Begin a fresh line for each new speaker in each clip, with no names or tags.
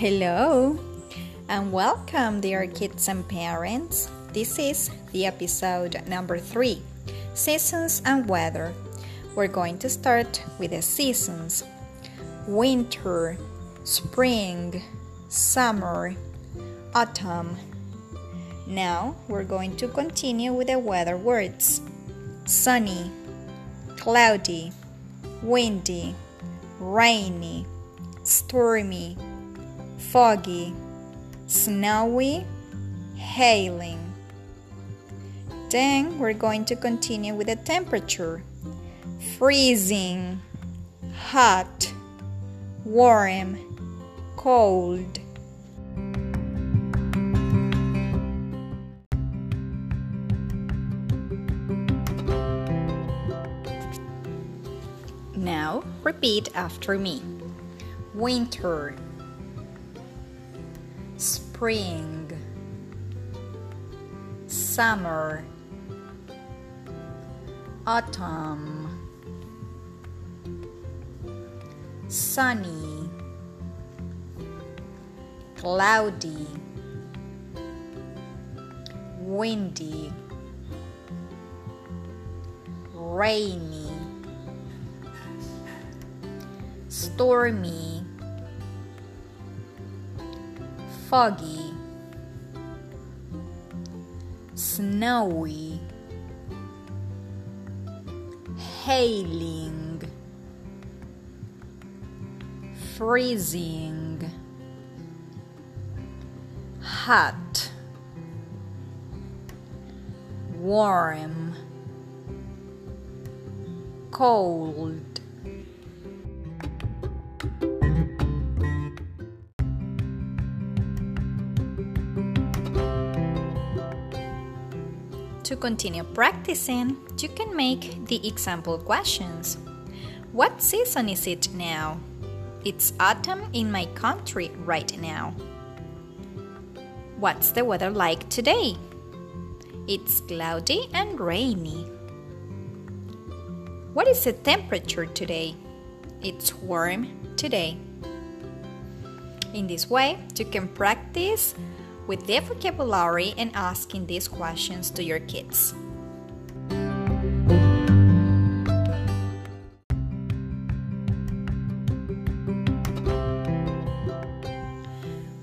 Hello and welcome, dear kids and parents. This is the episode number three Seasons and Weather. We're going to start with the seasons winter, spring, summer, autumn. Now we're going to continue with the weather words sunny, cloudy, windy, rainy, stormy foggy, snowy, hailing. Then we're going to continue with the temperature freezing, hot, warm, cold. Now repeat after me. Winter spring, summer, autumn, sunny, cloudy, windy, rainy, stormy foggy, snowy, hailing, freezing, hot, warm, cold. To continue practicing, you can make the example questions. What season is it now? It's autumn in my country right now. What's the weather like today? It's cloudy and rainy. What is the temperature today? It's warm today. In this way, you can practice with their vocabulary and asking these questions to your kids.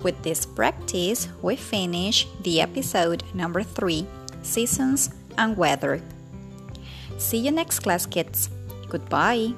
With this practice, we finish the episode number three Seasons and Weather. See you next class, kids. Goodbye.